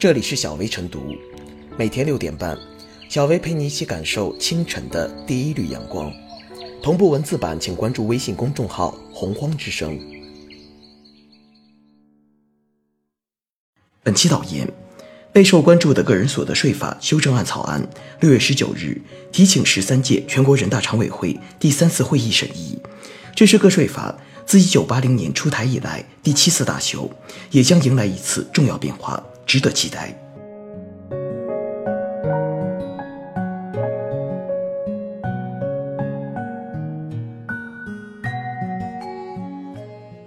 这里是小薇晨读，每天六点半，小薇陪你一起感受清晨的第一缕阳光。同步文字版，请关注微信公众号“洪荒之声”。本期导言：备受关注的个人所得税法修正案草案，六月十九日提请十三届全国人大常委会第三次会议审议。这是个税法自一九八零年出台以来第七次大修，也将迎来一次重要变化，值得期待。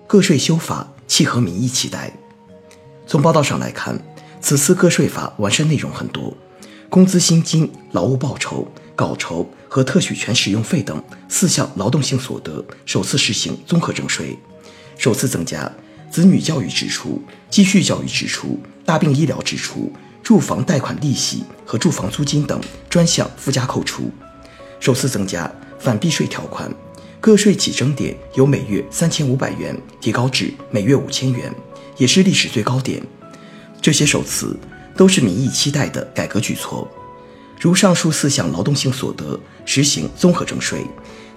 个税修法契合民意期待。从报道上来看，此次个税法完善内容很多，工资薪金、劳务报酬。稿酬和特许权使用费等四项劳动性所得首次实行综合征税，首次增加子女教育支出、继续教育支出、大病医疗支出、住房贷款利息和住房租金等专项附加扣除，首次增加反避税条款，个税起征点由每月三千五百元提高至每月五千元，也是历史最高点。这些首次都是民意期待的改革举措。如上述四项劳动性所得实行综合征税，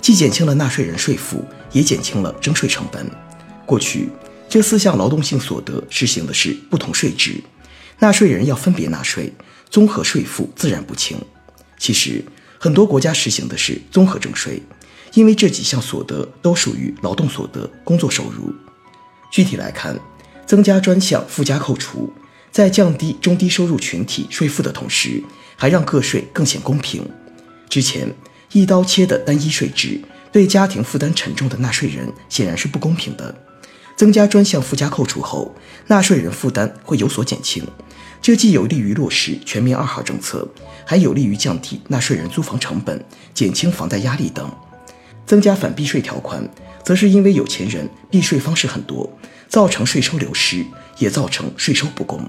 既减轻了纳税人税负，也减轻了征税成本。过去这四项劳动性所得实行的是不同税制，纳税人要分别纳税，综合税负自然不轻。其实很多国家实行的是综合征税，因为这几项所得都属于劳动所得、工作收入。具体来看，增加专项附加扣除，在降低中低收入群体税负的同时。还让个税更显公平。之前一刀切的单一税制，对家庭负担沉重的纳税人显然是不公平的。增加专项附加扣除后，纳税人负担会有所减轻，这既有利于落实全民二孩政策，还有利于降低纳税人租房成本、减轻房贷压力等。增加反避税条款，则是因为有钱人避税方式很多，造成税收流失，也造成税收不公。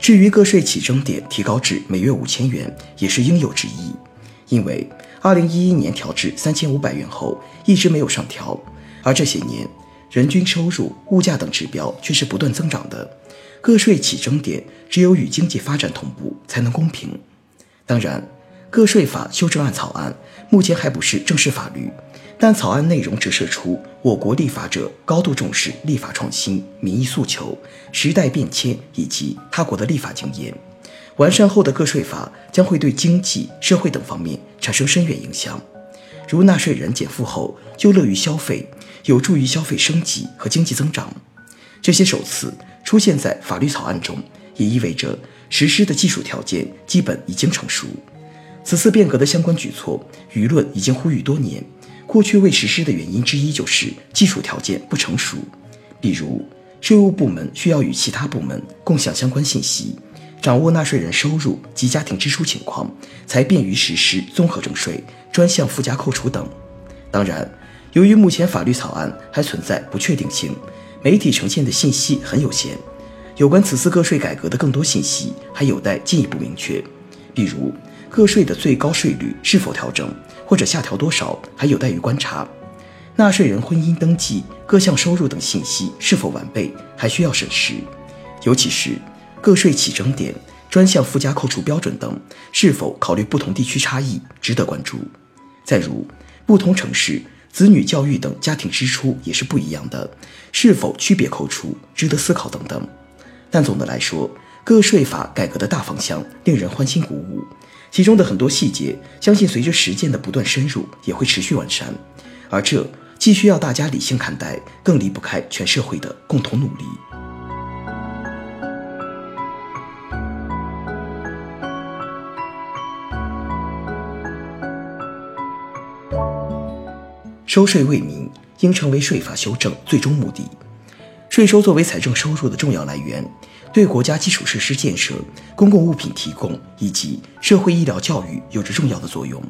至于个税起征点提高至每月五千元，也是应有之义。因为二零一一年调至三千五百元后，一直没有上调，而这些年人均收入、物价等指标却是不断增长的。个税起征点只有与经济发展同步，才能公平。当然，个税法修正案草案目前还不是正式法律。但草案内容折射出我国立法者高度重视立法创新、民意诉求、时代变迁以及他国的立法经验。完善后的个税法将会对经济社会等方面产生深远影响。如纳税人减负后就乐于消费，有助于消费升级和经济增长。这些首次出现在法律草案中，也意味着实施的技术条件基本已经成熟。此次变革的相关举措，舆论已经呼吁多年。过去未实施的原因之一就是技术条件不成熟，比如税务部门需要与其他部门共享相关信息，掌握纳税人收入及家庭支出情况，才便于实施综合征税、专项附加扣除等。当然，由于目前法律草案还存在不确定性，媒体呈现的信息很有限，有关此次个税改革的更多信息还有待进一步明确，比如个税的最高税率是否调整。或者下调多少还有待于观察，纳税人婚姻登记、各项收入等信息是否完备还需要审视，尤其是个税起征点、专项附加扣除标准等是否考虑不同地区差异，值得关注。再如，不同城市子女教育等家庭支出也是不一样的，是否区别扣除，值得思考等等。但总的来说，个税法改革的大方向令人欢欣鼓舞。其中的很多细节，相信随着实践的不断深入，也会持续完善。而这既需要大家理性看待，更离不开全社会的共同努力。收税为民，应成为税法修正最终目的。税收作为财政收入的重要来源。对国家基础设施建设、公共物品提供以及社会医疗教育有着重要的作用。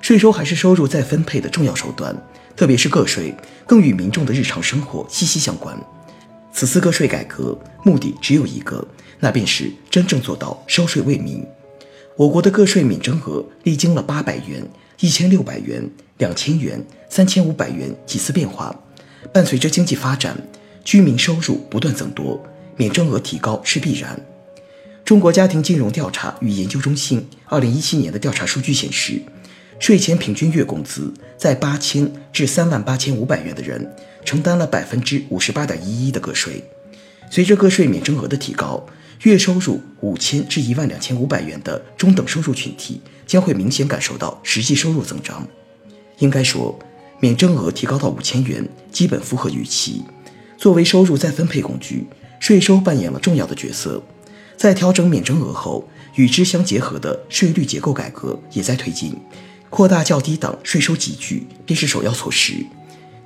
税收还是收入再分配的重要手段，特别是个税，更与民众的日常生活息息相关。此次个税改革目的只有一个，那便是真正做到收税为民。我国的个税免征额历经了八百元、一千六百元、两千元、三千五百元几次变化，伴随着经济发展，居民收入不断增多。免征额提高是必然。中国家庭金融调查与研究中心二零一七年的调查数据显示，税前平均月工资在八千至三万八千五百元的人，承担了百分之五十八点一一的个税。随着个税免征额的提高，月收入五千至一万两千五百元的中等收入群体将会明显感受到实际收入增长。应该说，免征额提高到五千元，基本符合预期。作为收入再分配工具，税收扮演了重要的角色。在调整免征额后，与之相结合的税率结构改革也在推进。扩大较低档税收集聚便是首要措施。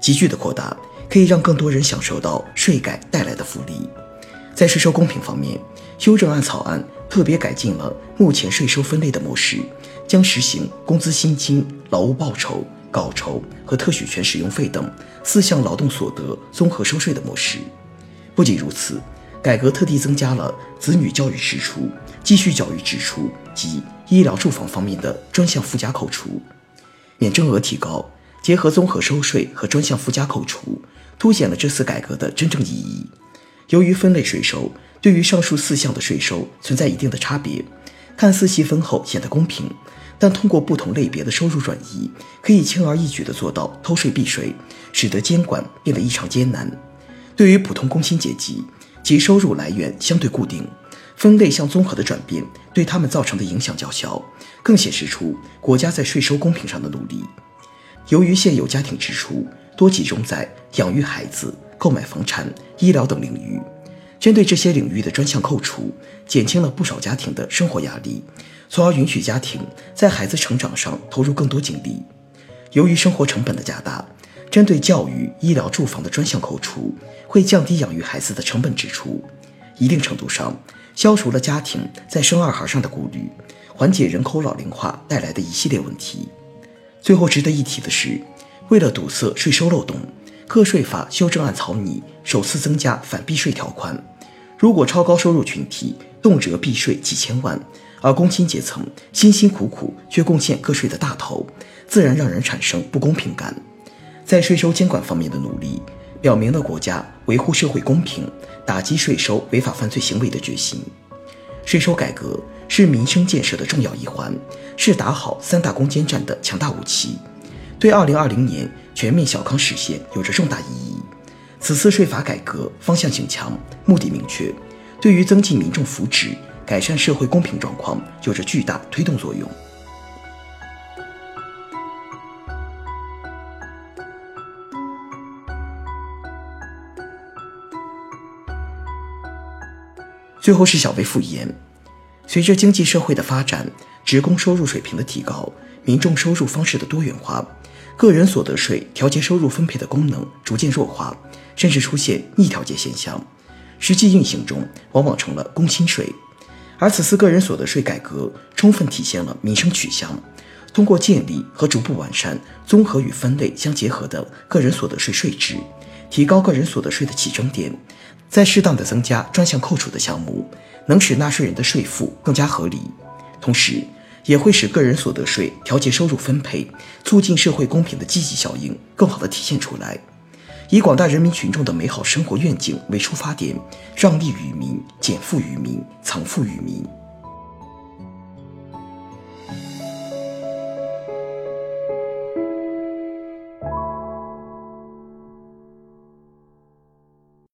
集聚的扩大可以让更多人享受到税改带来的福利。在税收公平方面，修正案草案特别改进了目前税收分类的模式，将实行工资薪金、劳务报酬、稿酬和特许权使用费等四项劳动所得综合收税的模式。不仅如此，改革特地增加了子女教育支出、继续教育支出及医疗住房方面的专项附加扣除。免征额提高，结合综合收税和专项附加扣除，凸显了这次改革的真正意义。由于分类税收对于上述四项的税收存在一定的差别，看似细分后显得公平，但通过不同类别的收入转移，可以轻而易举地做到偷税避税，使得监管变得异常艰难。对于普通工薪阶级，其收入来源相对固定，分类向综合的转变对他们造成的影响较小，更显示出国家在税收公平上的努力。由于现有家庭支出多集中在养育孩子。购买房产、医疗等领域，针对这些领域的专项扣除，减轻了不少家庭的生活压力，从而允许家庭在孩子成长上投入更多精力。由于生活成本的加大，针对教育、医疗、住房的专项扣除，会降低养育孩子的成本支出，一定程度上消除了家庭在生二孩上的顾虑，缓解人口老龄化带来的一系列问题。最后值得一提的是，为了堵塞税收漏洞。个税法修正案草拟首次增加反避税条款，如果超高收入群体动辄避税几千万，而工薪阶层辛辛苦苦却贡献个税的大头，自然让人产生不公平感。在税收监管方面的努力，表明了国家维护社会公平、打击税收违法犯罪行为的决心。税收改革是民生建设的重要一环，是打好三大攻坚战的强大武器。对二零二零年全面小康实现有着重大意义。此次税法改革方向性强，目的明确，对于增进民众福祉、改善社会公平状况有着巨大推动作用。最后是小微复言，随着经济社会的发展，职工收入水平的提高，民众收入方式的多元化。个人所得税调节收入分配的功能逐渐弱化，甚至出现逆调节现象，实际运行中往往成了工薪税。而此次个人所得税改革充分体现了民生取向，通过建立和逐步完善综合与分类相结合的个人所得税税制，提高个人所得税的起征点，再适当的增加专项扣除的项目，能使纳税人的税负更加合理，同时。也会使个人所得税调节收入分配、促进社会公平的积极效应更好地体现出来。以广大人民群众的美好生活愿景为出发点，让利于民、减负于民、藏富于民。